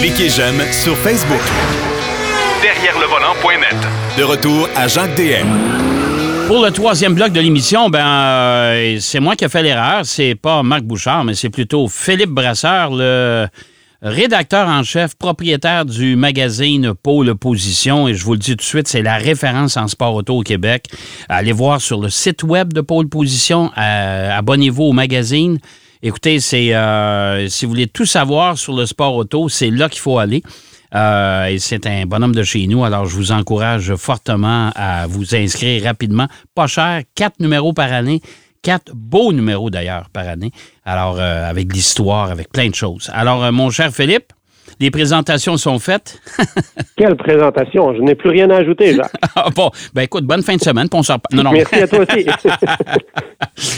Cliquez j'aime sur Facebook. Derrière le volant.net. De retour à Jacques DM. Pour le troisième bloc de l'émission, ben euh, c'est moi qui ai fait l'erreur. C'est pas Marc Bouchard, mais c'est plutôt Philippe Brasseur, le rédacteur en chef, propriétaire du magazine Pôle Position. Et je vous le dis tout de suite, c'est la référence en sport auto au Québec. Allez voir sur le site web de Pôle Position. Euh, abonnez-vous au magazine. Écoutez, c'est euh, si vous voulez tout savoir sur le sport auto, c'est là qu'il faut aller. Euh, et c'est un bonhomme de chez nous, alors je vous encourage fortement à vous inscrire rapidement. Pas cher, quatre numéros par année. Quatre beaux numéros d'ailleurs par année. Alors, euh, avec l'histoire, avec plein de choses. Alors, mon cher Philippe, les présentations sont faites. Quelle présentation? Je n'ai plus rien à ajouter, Jacques. ah, bon, ben écoute, bonne fin de semaine. On non, non. Merci à toi aussi.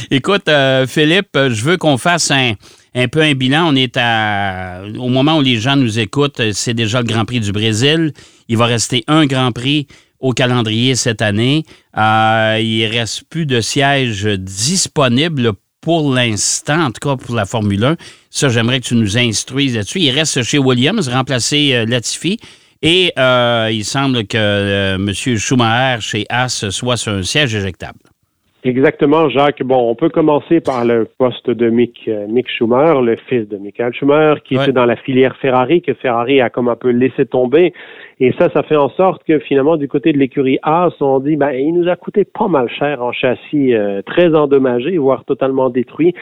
écoute, euh, Philippe, je veux qu'on fasse un, un, peu un bilan. On est à, au moment où les gens nous écoutent, c'est déjà le Grand Prix du Brésil. Il va rester un Grand Prix au calendrier cette année. Euh, il reste plus de sièges disponibles pour l'instant, en tout cas pour la Formule 1. Ça, j'aimerais que tu nous instruises là-dessus. Il reste chez Williams, remplacé euh, Latifi. Et euh, il semble que euh, M. Schumacher chez Haas soit sur un siège éjectable. Exactement, Jacques. Bon, on peut commencer par le poste de Mick, Mick Schumacher, le fils de Michael Schumacher, qui était dans la filière Ferrari, que Ferrari a comme un peu laissé tomber. Et ça, ça fait en sorte que finalement, du côté de l'écurie Haas, on dit, ben, il nous a coûté pas mal cher en châssis, très endommagé, voire totalement détruit.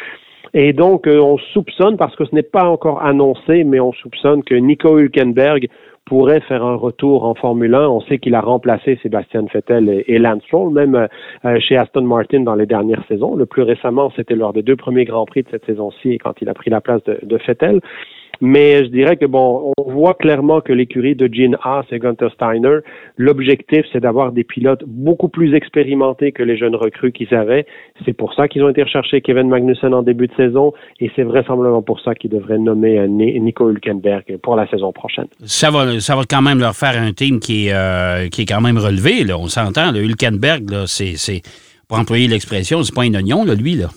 Et donc, euh, on soupçonne, parce que ce n'est pas encore annoncé, mais on soupçonne que Nico Hülkenberg pourrait faire un retour en Formule 1. On sait qu'il a remplacé Sébastien Vettel et, Lance Stroll, même euh, chez Aston Martin dans les dernières saisons. Le plus récemment, c'était lors des deux premiers Grands Prix de cette saison-ci, quand il a pris la place de, de Vettel. Mais je dirais que bon, on voit clairement que l'écurie de Gene Haas et Gunther Steiner, l'objectif, c'est d'avoir des pilotes beaucoup plus expérimentés que les jeunes recrues qu'ils avaient. C'est pour ça qu'ils ont été rechercher Kevin Magnussen en début de saison et c'est vraisemblablement pour ça qu'ils devraient nommer euh, Nico Hülkenberg pour la saison prochaine. Ça va, ça va quand même leur faire un team qui est, euh, qui est quand même relevé. Là. On s'entend, le Hülkenberg, là, c'est, c'est, pour employer l'expression, c'est pas un oignon, là, lui. Là.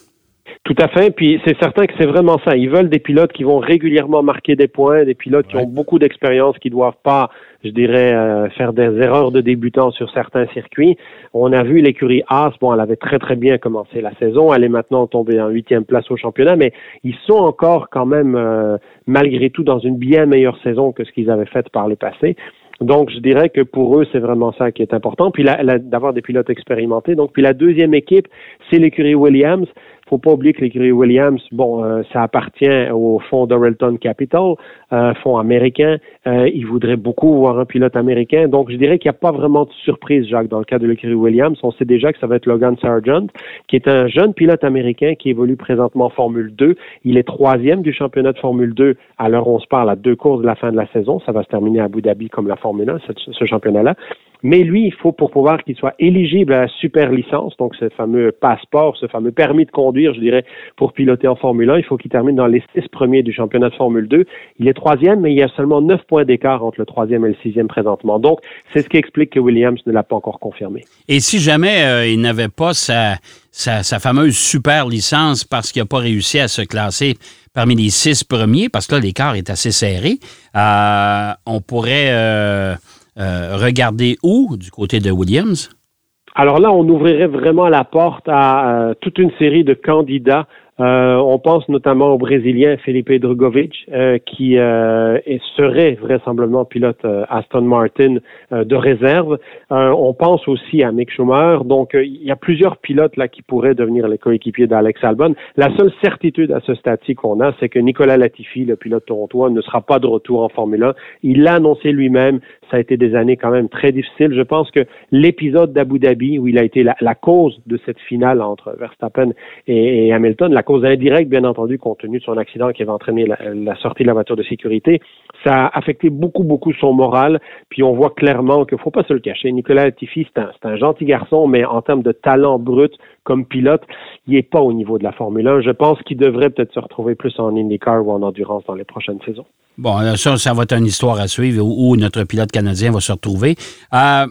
Tout à fait. Puis c'est certain que c'est vraiment ça. Ils veulent des pilotes qui vont régulièrement marquer des points, des pilotes qui ont beaucoup d'expérience, qui doivent pas, je dirais, euh, faire des erreurs de débutants sur certains circuits. On a vu l'écurie Haas. Bon, elle avait très très bien commencé la saison. Elle est maintenant tombée en huitième place au championnat, mais ils sont encore quand même, euh, malgré tout, dans une bien meilleure saison que ce qu'ils avaient fait par le passé. Donc, je dirais que pour eux, c'est vraiment ça qui est important. Puis d'avoir des pilotes expérimentés. Donc, puis la deuxième équipe, c'est l'écurie Williams faut pas oublier que l'écurie Williams, bon, euh, ça appartient au fonds d'Orelton Capital, euh, fonds américain. Euh, ils voudraient beaucoup voir un pilote américain. Donc, je dirais qu'il n'y a pas vraiment de surprise, Jacques, dans le cas de l'écurie Williams. On sait déjà que ça va être Logan Sargent, qui est un jeune pilote américain qui évolue présentement en Formule 2. Il est troisième du championnat de Formule 2 à l'heure où on se parle à deux courses de la fin de la saison. Ça va se terminer à Abu Dhabi comme la Formule 1, ce championnat-là. Mais lui, il faut pour pouvoir qu'il soit éligible à la super licence, donc ce fameux passeport, ce fameux permis de conduire, je dirais, pour piloter en Formule 1, il faut qu'il termine dans les six premiers du championnat de Formule 2. Il est troisième, mais il y a seulement neuf points d'écart entre le troisième et le sixième présentement. Donc, c'est ce qui explique que Williams ne l'a pas encore confirmé. Et si jamais euh, il n'avait pas sa, sa, fameuse super licence parce qu'il n'a pas réussi à se classer parmi les six premiers, parce que là, l'écart est assez serré, euh, on pourrait... Euh, euh, regardez où du côté de Williams? Alors là, on ouvrirait vraiment la porte à euh, toute une série de candidats euh, on pense notamment au Brésilien Felipe Drugovic, euh, qui euh, serait vraisemblablement pilote Aston Martin de réserve. on pense aussi à Mick Schumacher. Donc, il y a plusieurs pilotes là qui pourraient devenir les coéquipiers d'Alex Albon. La seule certitude à ce stade qu'on a, c'est que Nicolas Latifi, le pilote torontois, ne sera pas de retour en Formule 1. Il l'a annoncé lui-même. Ça a été des années quand même très difficiles. Je pense que l'épisode d'Abu Dhabi, où il a été la, cause de cette finale entre Verstappen et, Hamilton, cause indirecte, bien entendu, compte tenu de son accident qui avait entraîné la, sortie de la voiture de sécurité. Ça a affecté beaucoup, beaucoup son moral. Puis on voit clairement qu'il ne faut pas se le cacher. Nicolas Latifi, c'est un, un, gentil garçon, mais en termes de talent brut comme pilote, il n'est pas au niveau de la Formule 1. Je pense qu'il devrait peut-être se retrouver plus en IndyCar ou en endurance dans les prochaines saisons. Bon, ça, ça va être une histoire à suivre où, notre pilote canadien va se retrouver. Euh,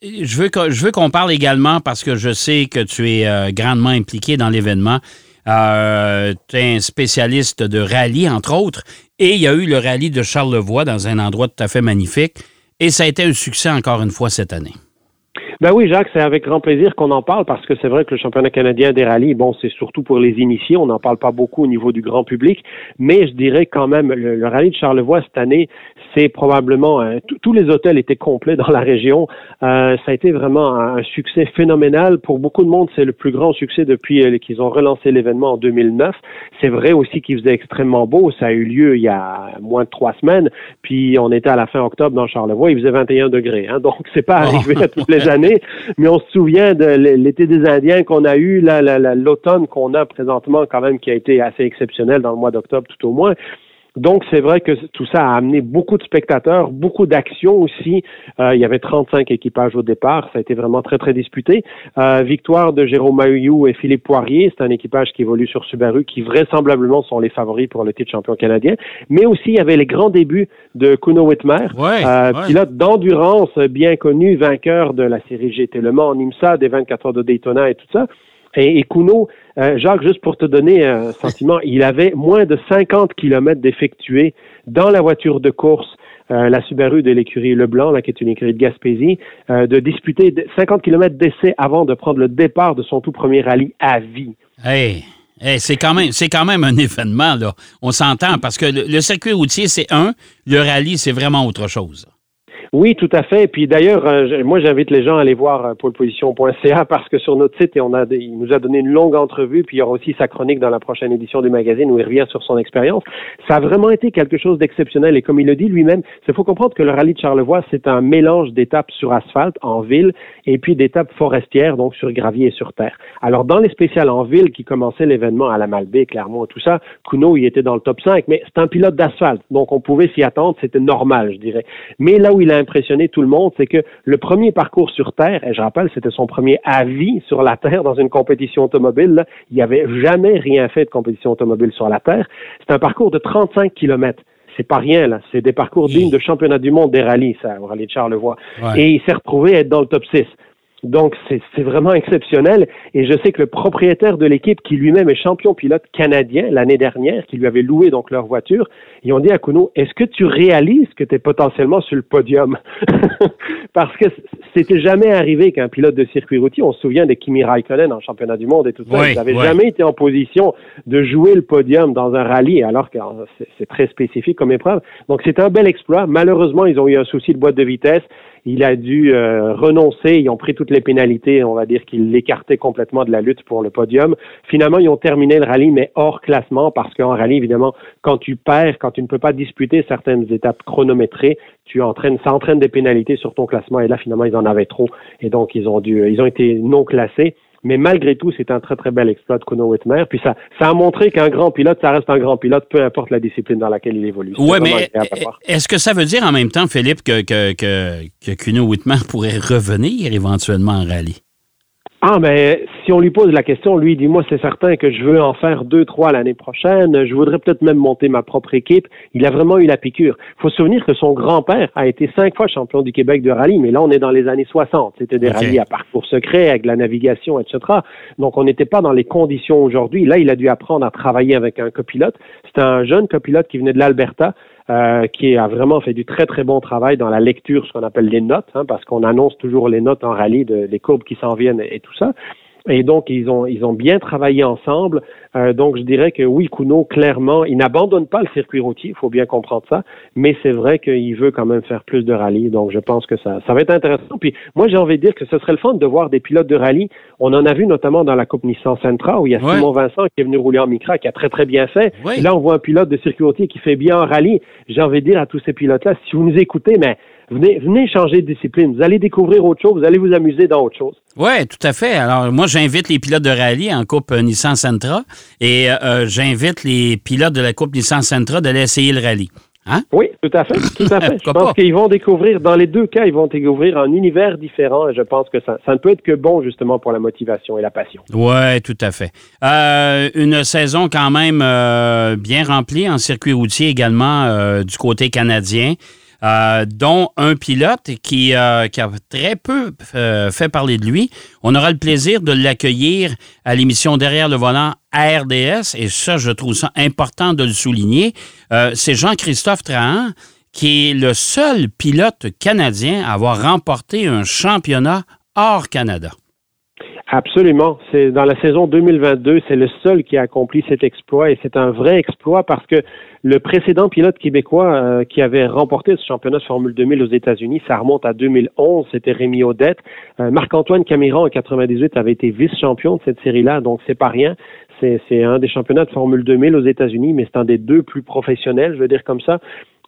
je veux, je veux qu'on parle également parce que je sais que tu es euh, grandement impliqué dans l'événement Euh, un spécialiste de rallye, entre autres. Et il y a eu le rallye de Charlevoix dans un endroit tout à fait magnifique. Et ça a été un succès encore une fois cette année. Ben oui, Jacques, c'est avec grand plaisir qu'on en parle parce que c'est vrai que le championnat canadien des rallyes, bon, c'est surtout pour les initiés. On n'en parle pas beaucoup au niveau du grand public, mais je dirais quand même le, rallye de Charlevoix cette année, c'est probablement euh, tous les hôtels étaient complets dans la région. Euh, ça a été vraiment un, succès phénoménal pour beaucoup de monde. C'est le plus grand succès depuis euh, qu'ils ont relancé l'événement en 2009. C'est vrai aussi qu'il faisait extrêmement beau. Ça a eu lieu il y a moins de trois semaines. Puis on était à la fin octobre dans Charlevoix. Il faisait 21 degrés. Hein, donc c'est pas arrivé à toutes les années mais on se souvient de l'été des Indiens qu'on a eu, l'automne qu'on a présentement quand même, qui a été assez exceptionnel dans le mois d'octobre tout au moins. Donc, c'est vrai que tout ça a amené beaucoup de spectateurs, beaucoup d'actions aussi. Euh, il y avait 35 équipages au départ. Ça a été vraiment très, très disputé. Euh, victoire de Jérôme Mahuyou et Philippe Poirier. C'est un équipage qui évolue sur Subaru, qui vraisemblablement sont les favoris pour le titre champion canadien. Mais aussi, il y avait les grands débuts de Kuno Whitmer, euh, pilote d'endurance bien connu, vainqueur de la série GT Le Mans en IMSA, des 24 heures de Daytona et tout ça. Et, Kuno, euh, Jacques, juste pour te donner un sentiment, il avait moins de 50 kilomètres d'effectués dans la voiture de course, euh, la Subaru de l'écurie Leblanc, là, qui est une écurie de Gaspésie, euh, de disputer 50 kilomètres d'essai avant de prendre le départ de son tout premier rallye à vie. Hey. c'est quand même c'est quand même un événement là. On s'entend parce que le circuit routier c'est un, le rallye c'est vraiment autre chose. Oui, tout à fait. Puis d'ailleurs, euh, moi, j'invite les gens à aller voir euh, poleposition.ca parce que sur notre site, on a, il nous a donné une longue entrevue. Puis il y aura aussi sa chronique dans la prochaine édition du magazine où il revient sur son expérience. Ça a vraiment été quelque chose d'exceptionnel. Et comme il le dit lui-même, il faut comprendre que le rallye de Charlevoix, c'est un mélange d'étapes sur asphalte, en ville, et puis d'étapes forestières, donc sur gravier et sur terre. Alors, dans les spéciales en ville qui commençaient l'événement à la Malbaie, Clermont, tout ça, Kuno, il était dans le top 5, mais c'est un pilote d'asphalte. Donc, on pouvait s'y attendre. C'était normal, je dirais. Mais là où il a impressionné tout le monde, c'est que le premier parcours sur Terre, et je rappelle, c'était son premier avis sur la Terre dans une compétition automobile, il n'y avait jamais rien fait de compétition automobile sur la Terre. C'est un parcours de 35 kilomètres c'est pas rien là, c'est des parcours dignes de championnat du monde des rallyes, ça, au rallye de Charlevoix. Et il s'est retrouvé à être dans le top 6. Donc, c'est vraiment exceptionnel. Et je sais que le propriétaire de l'équipe, qui lui-même est champion pilote canadien l'année dernière, qui lui avait loué donc leur voiture, ils ont dit à Kuno, est-ce que tu réalises que tu es potentiellement sur le podium? Parce que c'était jamais arrivé qu'un pilote de circuit routier, on se souvient de Kimi Raikkonen en championnat du monde et tout ça, il n'avait jamais été en position de jouer le podium dans un rallye, alors que c'est très spécifique comme épreuve. Donc, c'est un bel exploit. Malheureusement, ils ont eu un souci de boîte de vitesse il a dû euh, renoncer. Ils ont pris toutes les pénalités. On va dire qu'ils l'écartaient complètement de la lutte pour le podium. Finalement, ils ont terminé le rallye, mais hors classement, parce qu'en rallye, évidemment, quand tu perds, quand tu ne peux pas disputer certaines étapes chronométrées, tu entraînes, ça entraîne des pénalités sur ton classement. Et là, finalement, ils en avaient trop. Et donc, ils ont dû, ils ont été non classés. Mais malgré tout, c'est un très, très bel exploit de Kuno Whitmer. Puis ça, ça a montré qu'un grand pilote, ça reste un grand pilote, peu importe la discipline dans laquelle il évolue. Oui, mais est-ce que ça veut dire en même temps, Philippe, que, que, que, que Kuno Whitmer pourrait revenir éventuellement en rallye? Ah, mais si on lui pose la question, lui, dit moi, c'est certain que je veux en faire deux, trois l'année prochaine. Je voudrais peut-être même monter ma propre équipe. Il a vraiment eu la piqûre. Il faut se souvenir que son grand-père a été cinq fois champion du Québec de rallye, mais là, on est dans les années 60. C'était des rallyes à parcours secret, avec la navigation, etc. Donc, on n'était pas dans les conditions aujourd'hui. Là, il a dû apprendre à travailler avec un copilote. C'était un jeune copilote qui venait de l'Alberta. Euh, qui a vraiment fait du très très bon travail dans la lecture, ce qu'on appelle les notes, hein, parce qu'on annonce toujours les notes en rallye, de, les courbes qui s'en viennent et tout ça. Et donc, ils ont, ils ont bien travaillé ensemble. Euh, donc, je dirais que oui, Kuno, clairement, il n'abandonne pas le circuit routier, il faut bien comprendre ça, mais c'est vrai qu'il veut quand même faire plus de rallye. Donc, je pense que ça, ça va être intéressant. Puis, moi, j'ai envie de dire que ce serait le fun de voir des pilotes de rallye. On en a vu notamment dans la Coupe Nissan Sentra, où il y a Simon Vincent qui est venu rouler en Micra, qui a très, très bien fait. là, on voit un pilote de circuit routier qui fait bien en rallye. J'ai envie de dire à tous ces pilotes-là, si vous nous écoutez, mais Venez, venez changer de discipline. Vous allez découvrir autre chose. Vous allez vous amuser dans autre chose. Oui, tout à fait. Alors, moi, j'invite les pilotes de rallye en Coupe Nissan Sentra et euh, euh, j'invite les pilotes de la Coupe Nissan Sentra d'aller essayer le rallye. Hein? Oui, tout à fait, tout à fait. je pense qu'ils vont découvrir, dans les deux cas, ils vont découvrir un univers différent et je pense que ça, ça ne peut être que bon justement pour la motivation et la passion. Oui, tout à fait. Euh, une saison quand même bien remplie en circuit routier également du côté canadien. Dont un pilote qui, qui, a très peu fait parler de lui. On aura le plaisir de l'accueillir à l'émission Derrière le volant à RDS, et ça, je trouve ça important de le souligner. C'est Jean-Christophe Trahan qui est le seul pilote canadien à avoir remporté un championnat hors Canada. Absolument. C'est dans la saison 2022, c'est le seul qui a accompli cet exploit et c'est un vrai exploit parce que le précédent pilote québécois euh, qui avait remporté ce championnat de Formule 2000 aux États-Unis, ça remonte à 2011, c'était Rémi Odette. Euh, Marc-Antoine Camiran en 98 avait été vice-champion de cette série-là, donc c'est pas rien. C'est un des championnats de Formule 2000 aux États-Unis, mais c'est un des deux plus professionnels, je veux dire comme ça.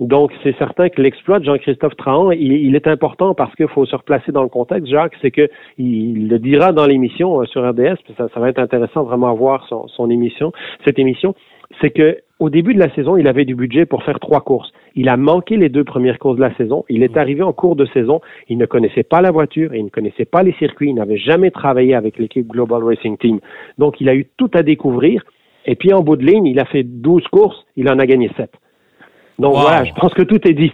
Donc, c'est certain que l'exploit de Jean-Christophe Trahan, il, est important parce qu'il faut se replacer dans le contexte, Jacques, c'est que il le dira dans l'émission euh, sur RDS, ça, ça va être intéressant vraiment à voir son, son émission, cette émission, c'est que au début de la saison, il avait du budget pour faire trois courses. Il a manqué les deux premières courses de la saison. Il est arrivé en cours de saison. Il ne connaissait pas la voiture, il ne connaissait pas les circuits, il n'avait jamais travaillé avec l'équipe Global Racing Team. Donc, il a eu tout à découvrir. Et puis, en bout de ligne, il a fait 12 courses, il en a gagné 7. Donc voilà, je pense que tout est dit.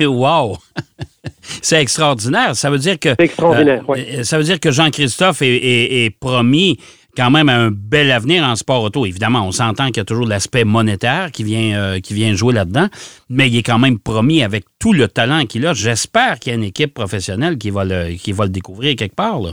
wow! C'est extraordinaire. Ça veut dire que. extraordinaire, euh, Ça veut dire que Jean-Christophe est, promis quand même un bel avenir en sport auto. Évidemment, on s'entend qu'il y a toujours l'aspect monétaire qui vient, euh, qui vient jouer là-dedans, mais il est quand même promis avec tout le talent qu'il a. J'espère qu'il y a une équipe professionnelle qui va le, qui va le découvrir quelque part. Là.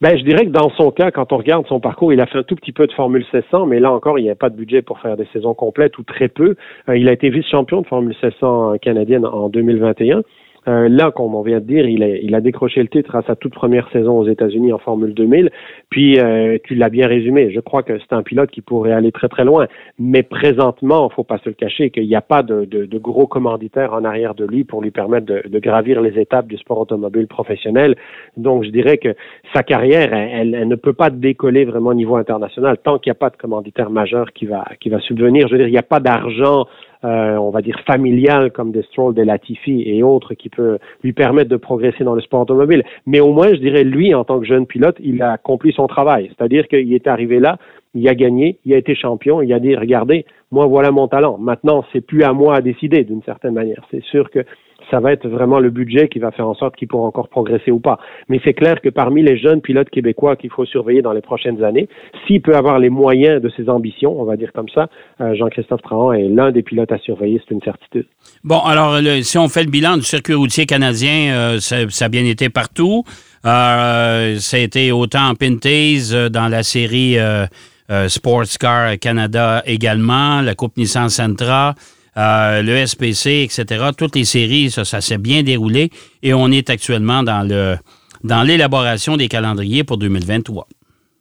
Ben, je dirais que dans son cas, quand on regarde son parcours, il a fait un tout petit peu de Formule 1600, mais là encore, il n'y a pas de budget pour faire des saisons complètes ou très peu. Euh, il a été vice-champion de Formule 1600 canadienne en 2021. Euh, là, comme on vient de dire, il a, il a décroché le titre à sa toute première saison aux États-Unis en Formule 2000. Puis, euh, tu l'as bien résumé. Je crois que c'est un pilote qui pourrait aller très très loin. Mais présentement, il faut pas se le cacher, qu'il n'y a pas de, de, de, gros commanditaires en arrière de lui pour lui permettre de, de, gravir les étapes du sport automobile professionnel. Donc, je dirais que sa carrière, elle, elle ne peut pas décoller vraiment au niveau international tant qu'il n'y a pas de commanditaire majeur qui va qui va subvenir. Je veux dire, il n'y a pas d'argent euh, on va dire familial comme des Stroll, des Latifi et autres qui peut lui permettre de progresser dans le sport automobile. Mais au moins, je dirais, lui, en tant que jeune pilote, il a accompli son travail. C'est-à-dire qu'il est arrivé là, il a gagné, il a été champion, il a dit, regardez, moi, voilà mon talent. Maintenant, c'est plus à moi à décider d'une certaine manière. C'est sûr que ça va être vraiment le budget qui va faire en sorte qu'il pourra encore progresser ou pas. Mais c'est clair que parmi les jeunes pilotes québécois qu'il faut surveiller dans les prochaines années, s'il peut avoir les moyens de ses ambitions, on va dire comme ça, euh, Jean-Christophe Trahan est l'un des pilotes à surveiller, c'est une certitude. Bon, alors si on fait le bilan du circuit routier canadien, euh, ça, a bien été partout. Euh, ça a été autant en Pinties dans la série Sports Car Canada également, la Coupe Nissan Sentra. Euh, le SPC, etc. Toutes les séries, ça, ça s'est bien déroulé et on est actuellement dans le dans l'élaboration des calendriers pour 2023.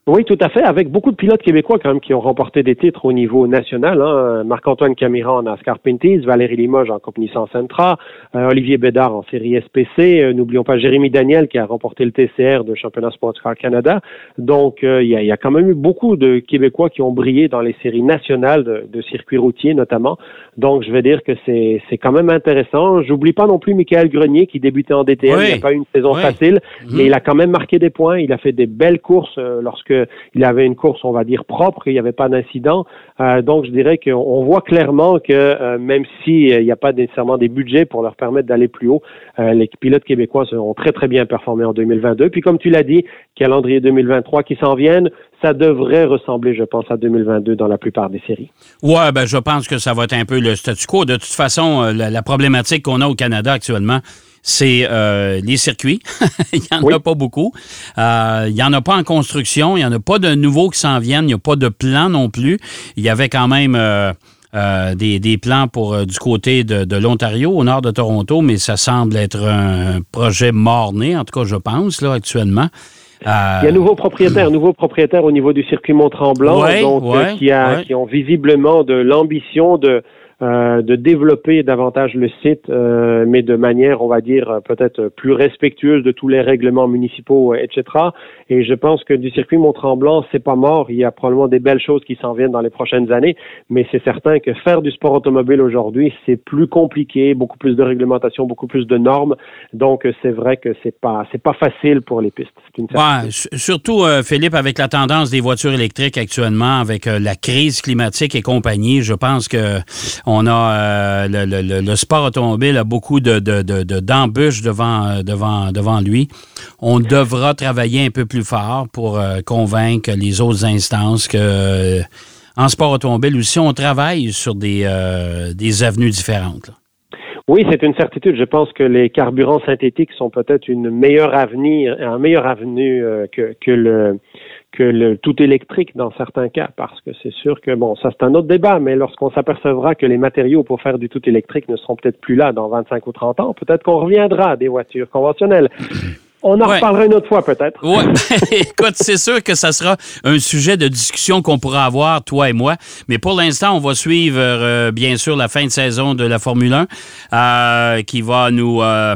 Oui, tout à fait, avec beaucoup de pilotes québécois quand même qui ont remporté des titres au niveau national. Hein. Marc-Antoine Camiran en NASCAR Pinties, Valérie Limoges en Coupe Nissan Sentra, euh, Olivier Bédard en série SPC. Euh, n'oublions pas Jérémy Daniel qui a remporté le TCR de Championnat Car Canada. Donc, euh, il y, a, quand même eu beaucoup de Québécois qui ont brillé dans les séries nationales de, de circuits routiers notamment. Donc, je vais dire que c'est quand même intéressant. J'oublie pas non plus Michael Grenier qui débutait en DTM. Il n'a pas eu une saison facile, mhm. mais il a quand même marqué des points. Il a fait des belles courses lorsque il avait une course, on va dire, propre, il n'y avait pas d'incident. Euh, donc, je dirais qu'on voit clairement que euh, même s'il euh, n'y a pas nécessairement des budgets pour leur permettre d'aller plus haut, les pilotes québécois ont très, très bien performé en 2022. Puis, comme tu l'as dit, calendrier 2023 qui s'en viennent, ça devrait ressembler, je pense, à 2022 dans la plupart des séries. Ouais, ben je pense que ça va être un peu le statu quo. De toute façon, la problématique qu'on a au Canada actuellement, c'est euh, les circuits. il n'y en a pas beaucoup. Euh, il n'y en a pas en construction. Il n'y en a pas de nouveaux qui s'en viennent. Il n'y a pas de plan non plus. Il y avait quand même euh, des, plans pour du côté de, l'Ontario, au nord de Toronto, mais ça semble être un projet mort-né, en tout cas, je pense, là, actuellement. Il y a un nouveau propriétaire, nouveau propriétaire au niveau du circuit Mont-Tremblant, donc qui, a, qui ont visiblement de l'ambition de euh, de développer davantage le site, euh, mais de manière, on va dire, peut-être plus respectueuse de tous les règlements municipaux, euh, etc. Et je pense que du circuit Mont-Tremblant, c'est pas mort. Il y a probablement des belles choses qui s'en viennent dans les prochaines années, mais c'est certain que faire du sport automobile aujourd'hui, c'est plus compliqué, beaucoup plus de réglementation, beaucoup plus de normes. Donc, c'est vrai que c'est pas, c'est pas facile pour les pistes. Ouais, surtout, Philippe, avec la tendance des voitures électriques actuellement, avec la crise climatique et compagnie, je pense que On a le, sport automobile a beaucoup de, d'embûches devant, devant, lui. On devra travailler un peu plus fort pour convaincre les autres instances que en sport automobile aussi, on travaille sur des, des avenues différentes. Oui, c'est une certitude. Je pense que les carburants synthétiques sont peut-être une meilleure avenir, un meilleur avenue euh, que le que le tout électrique dans certains cas, parce que c'est sûr que bon, ça c'est un autre débat, mais lorsqu'on s'apercevra que les matériaux pour faire du tout électrique ne seront peut-être plus là dans 25 ou 30 ans, peut-être qu'on reviendra à des voitures conventionnelles. On en reparlera une autre fois, peut-être. Oui. Écoute, c'est sûr que ça sera un sujet de discussion qu'on pourra avoir, toi et moi. Mais pour l'instant, on va suivre, euh, bien sûr, la fin de saison de la Formule 1 euh, qui va nous. Euh,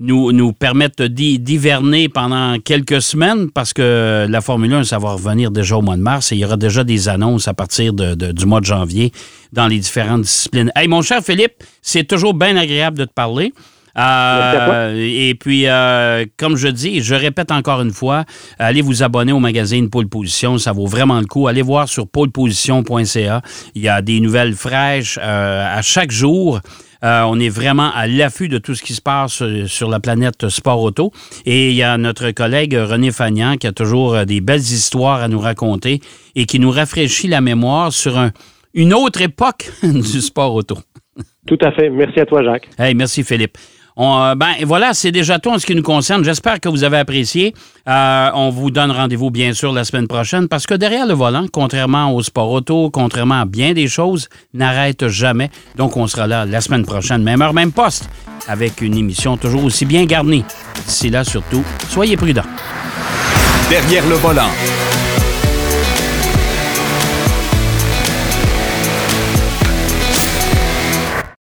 nous, nous permettre d'hiverner pendant quelques semaines parce que la Formule 1, ça va revenir déjà au mois de mars et il y aura déjà des annonces à partir de, du mois de janvier dans les différentes disciplines. Hey, mon cher Philippe, c'est toujours bien agréable de te parler. Euh, et puis, euh, comme je dis, je répète encore une fois, allez vous abonner au magazine Pôle Position, ça vaut vraiment le coup. Allez voir sur pôleposition.ca. Il y a des nouvelles fraîches euh, à chaque jour. On est vraiment à l'affût de tout ce qui se passe sur la planète sport auto. Et il y a notre collègue René Fagnan qui a toujours des belles histoires à nous raconter et qui nous rafraîchit la mémoire sur une autre époque du sport auto. Tout à fait. Merci à toi, Jacques. Hey, merci, Philippe. Euh, ben voilà, c'est déjà tout en ce qui nous concerne. J'espère que vous avez apprécié. Euh, on vous donne rendez-vous bien sûr la semaine prochaine parce que derrière le volant, contrairement au sport auto, contrairement à bien des choses, n'arrête jamais. Donc on sera là la semaine prochaine, même heure, même poste, avec une émission toujours aussi bien garnie. D'ici là, surtout, soyez prudents. Derrière le volant.